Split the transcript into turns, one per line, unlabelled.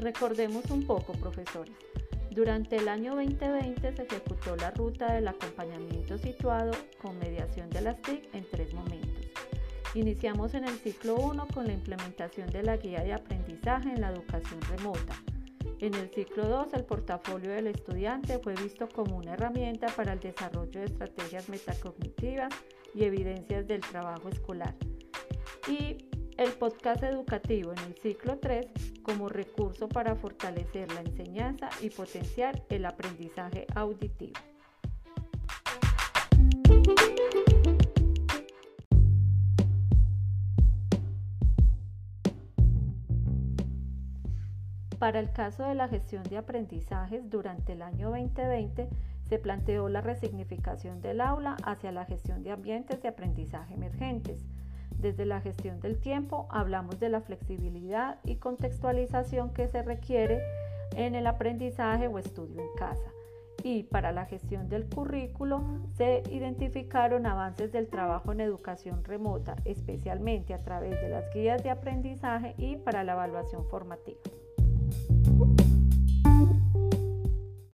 Recordemos un poco, profesores. Durante el año 2020 se ejecutó la ruta del acompañamiento situado con mediación de las TIC en tres momentos. Iniciamos en el ciclo 1 con la implementación de la guía de aprendizaje en la educación remota. En el ciclo 2, el portafolio del estudiante fue visto como una herramienta para el desarrollo de estrategias metacognitivas y evidencias del trabajo escolar. El podcast educativo en el ciclo 3 como recurso para fortalecer la enseñanza y potenciar el aprendizaje auditivo. Para el caso de la gestión de aprendizajes, durante el año 2020 se planteó la resignificación del aula hacia la gestión de ambientes de aprendizaje emergentes desde la gestión del tiempo hablamos de la flexibilidad y contextualización que se requiere en el aprendizaje o estudio en casa. Y para la gestión del currículo se identificaron avances del trabajo en educación remota, especialmente a través de las guías de aprendizaje y para la evaluación formativa.